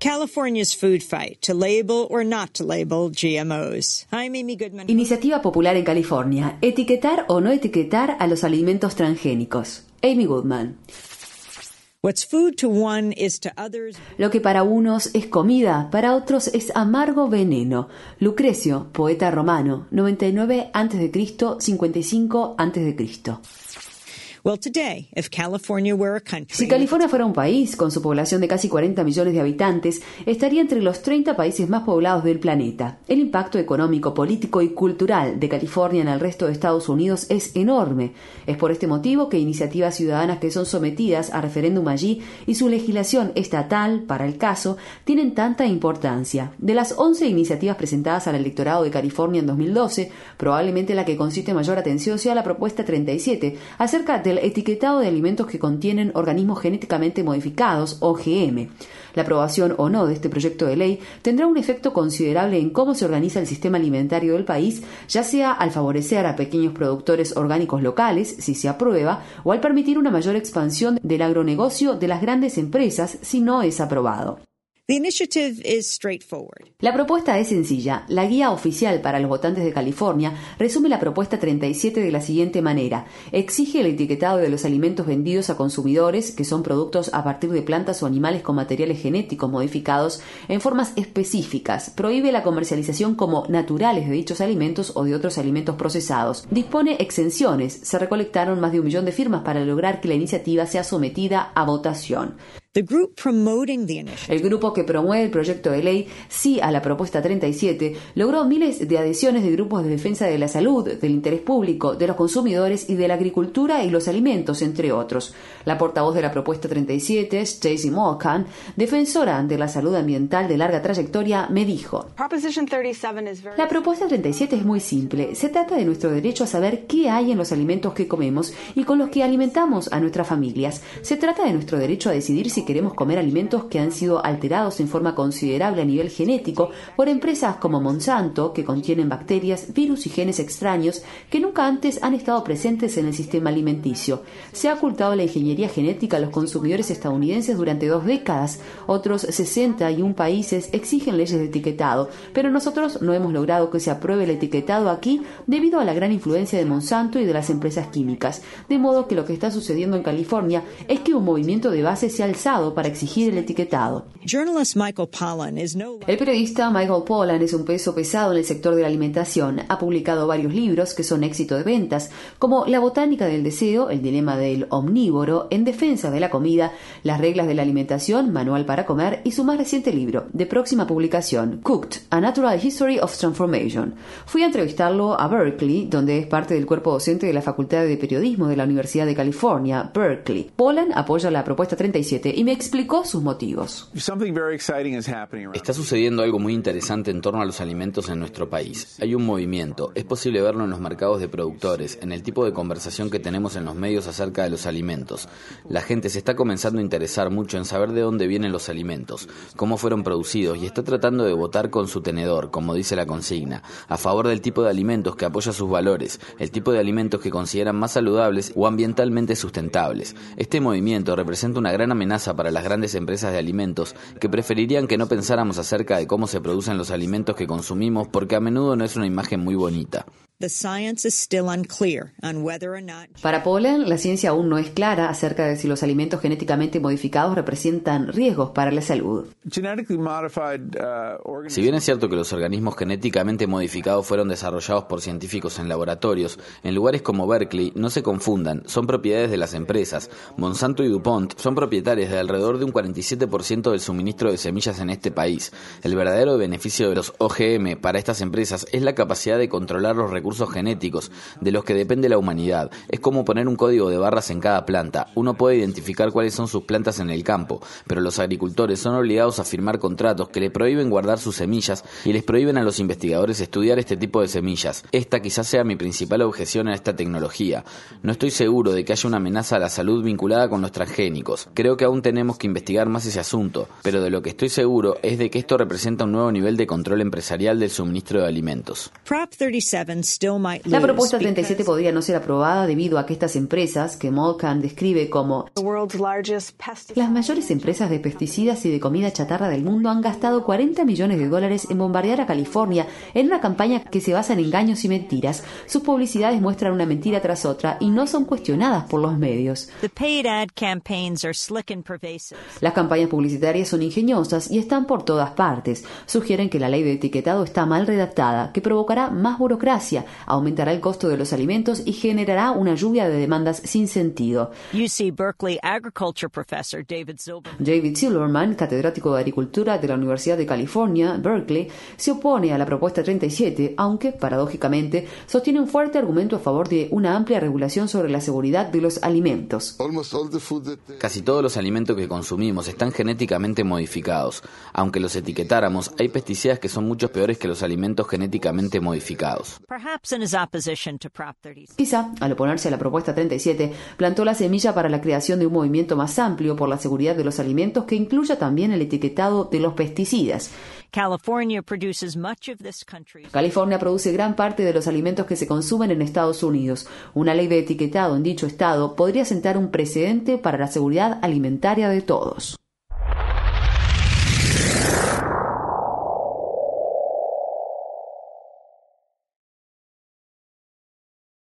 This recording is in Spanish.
California's food fight to label or not to label GMOs. I'm Amy Goodman. Iniciativa popular en California. Etiquetar o no etiquetar a los alimentos transgénicos. Amy Goodman. What's food to one is to others. Lo que para unos es comida, para otros es amargo veneno. Lucrecio, poeta romano, 99 a.C., 55 a.C. Si California fuera un país, con su población de casi 40 millones de habitantes, estaría entre los 30 países más poblados del planeta. El impacto económico, político y cultural de California en el resto de Estados Unidos es enorme. Es por este motivo que iniciativas ciudadanas que son sometidas a referéndum allí y su legislación estatal, para el caso, tienen tanta importancia. De las 11 iniciativas presentadas al electorado de California en 2012, probablemente la que consiste mayor atención sea la propuesta 37, acerca del etiquetado de alimentos que contienen organismos genéticamente modificados, OGM. La aprobación o no de este proyecto de ley tendrá un efecto considerable en cómo se organiza el sistema alimentario del país, ya sea al favorecer a pequeños productores orgánicos locales, si se aprueba, o al permitir una mayor expansión del agronegocio de las grandes empresas, si no es aprobado. La propuesta es sencilla. La guía oficial para los votantes de California resume la propuesta 37 de la siguiente manera. Exige el etiquetado de los alimentos vendidos a consumidores, que son productos a partir de plantas o animales con materiales genéticos modificados, en formas específicas. Prohíbe la comercialización como naturales de dichos alimentos o de otros alimentos procesados. Dispone exenciones. Se recolectaron más de un millón de firmas para lograr que la iniciativa sea sometida a votación. The group promoting the initiative El grupo que promueve el proyecto de ley Sí a la propuesta 37 logró miles de adhesiones de grupos de defensa de la salud, del interés público, de los consumidores y de la agricultura y los alimentos, entre otros. La portavoz de la propuesta 37, Stacey Morgan, defensora de la salud ambiental de larga trayectoria, me dijo: Proposition 37 is very La propuesta 37 es muy simple. Se trata de nuestro derecho a saber qué hay en los alimentos que comemos y con los que alimentamos a nuestras familias. Se trata de nuestro derecho a decidir si queremos comer alimentos que han sido alterados en forma considerable a nivel genético por empresas como Monsanto, que contienen bacterias, virus y genes extraños que nunca antes han estado presentes en el sistema alimenticio. Se ha ocultado la ingeniería genética a los consumidores estadounidenses durante dos décadas. Otros 61 países exigen leyes de etiquetado, pero nosotros no hemos logrado que se apruebe el etiquetado aquí debido a la gran influencia de Monsanto y de las empresas químicas. De modo que lo que está sucediendo en California es que un movimiento de base se ha alzado para exigir el etiquetado. El periodista Michael Pollan es un peso pesado en el sector de la alimentación. Ha publicado varios libros que son éxito de ventas, como La botánica del deseo, El dilema del omnívoro, En defensa de la comida, Las reglas de la alimentación, Manual para comer y su más reciente libro, de próxima publicación, Cooked, A Natural History of Transformation. Fui a entrevistarlo a Berkeley, donde es parte del cuerpo docente de la Facultad de Periodismo de la Universidad de California, Berkeley. Pollan apoya la propuesta 37 y me explicó sus motivos. Something very exciting is happening around. Está sucediendo algo muy interesante en torno a los alimentos en nuestro país. Hay un movimiento, es posible verlo en los mercados de productores, en el tipo de conversación que tenemos en los medios acerca de los alimentos. La gente se está comenzando a interesar mucho en saber de dónde vienen los alimentos, cómo fueron producidos y está tratando de votar con su tenedor, como dice la consigna, a favor del tipo de alimentos que apoya sus valores, el tipo de alimentos que consideran más saludables o ambientalmente sustentables. Este movimiento representa una gran amenaza para las grandes empresas de alimentos que preferirían que no pensáramos acerca de cómo se producen los alimentos que consumimos porque a menudo no es una imagen muy bonita. The science is still unclear on whether or not Para Pollan, la ciencia aún no es clara acerca de si los alimentos genéticamente modificados representan riesgos para la salud. Genetically modified uh. Si bien es cierto que los organismos genéticamente modificados fueron desarrollados por científicos en laboratorios, en lugares como Berkeley, no se confundan, son propiedades de las empresas. Monsanto y DuPont son propietarios de alrededor de un 47% del suministro de semillas en este país. El verdadero beneficio de los OGM para estas empresas es la capacidad de controlar los recursos genéticos de los que depende la humanidad. Es como poner un código de barras en cada planta. Uno puede identificar cuáles son sus plantas en el campo, pero los agricultores son obligados a firmar contratos que le prohíben guardar sus semillas y les prohíben a los investigadores estudiar este tipo de semillas. Esta quizás sea mi principal objeción a esta tecnología. No estoy seguro de que haya una amenaza a la salud vinculada con los transgénicos. Creo que aún tenemos que investigar más ese asunto, pero de lo que estoy seguro es de que esto representa un nuevo nivel de control empresarial del suministro de alimentos. Prop 37 La propuesta 37 podría no ser aprobada debido a que estas empresas, que Molcan describe como las mayores empresas de pesticidas y de comida chatarra del mundo, han gastado 40 millones de dólares en bombardear a California en una campaña que se basa en engaños y mentiras. Sus publicidades muestran una mentira tras otra y no son cuestionadas por los medios. Las campañas publicitarias son ingeniosas y están por todas partes. Sugieren que la ley de etiquetado está mal redactada, que provocará más burocracia, aumentará el costo de los alimentos y generará una lluvia de demandas sin sentido. David Silverman, catedrático de Agricultura de la Universidad de California, Berkeley, se opone a la propuesta 37, aunque, paradójicamente, sostiene un fuerte argumento a favor de una amplia regulación sobre la seguridad de los alimentos. Casi todos los alimentos que consumimos están genéticamente modificados. Aunque los etiquetáramos, hay pesticidas que son mucho peores que los alimentos genéticamente modificados. Quizá, al oponerse a la propuesta 37, plantó la semilla para la creación de un movimiento más amplio por la seguridad de los alimentos que incluya también el etiquetado de los pesticidas. California produce gran parte de los alimentos que se consumen en Estados Unidos. Una ley de etiquetado en dicho estado podría sentar un precedente para la seguridad alimentaria de todos.